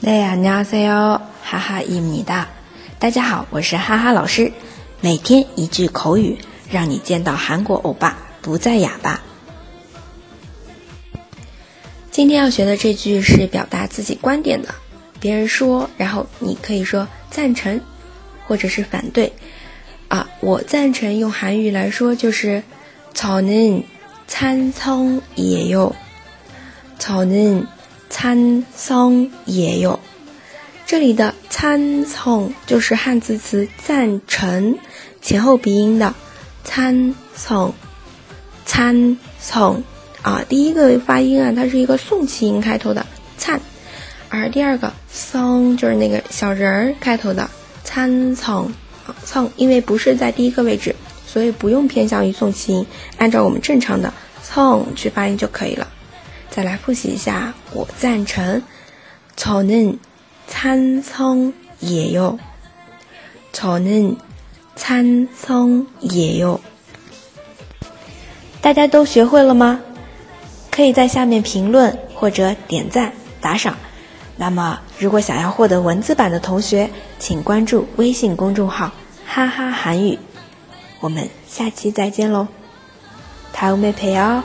네 안녕하세요， 哈哈伊米哒。大家好，我是哈哈老师。每天一句口语，让你见到韩国欧巴不再哑巴。今天要学的这句是表达自己观点的，别人说，然后你可以说赞成，或者是反对。啊，我赞成用韩语来说就是“저는찬성이에요”，“저는”。 参松也有，这里的参松就是汉字词赞成前后鼻音的参松，参松啊，第一个发音啊，它是一个送气音开头的灿，而第二个松就是那个小人儿开头的参松啊松，因为不是在第一个位置，所以不用偏向于送气音，按照我们正常的松去发音就可以了。再来复习一下，我赞成。저는찬성이 요。 저는찬성이 요。 大家都学会了吗？可以在下面评论或者点赞打赏。那么，如果想要获得文字版的同学，请关注微信公众号“哈哈韩语”。我们下期再见喽，다음에봬요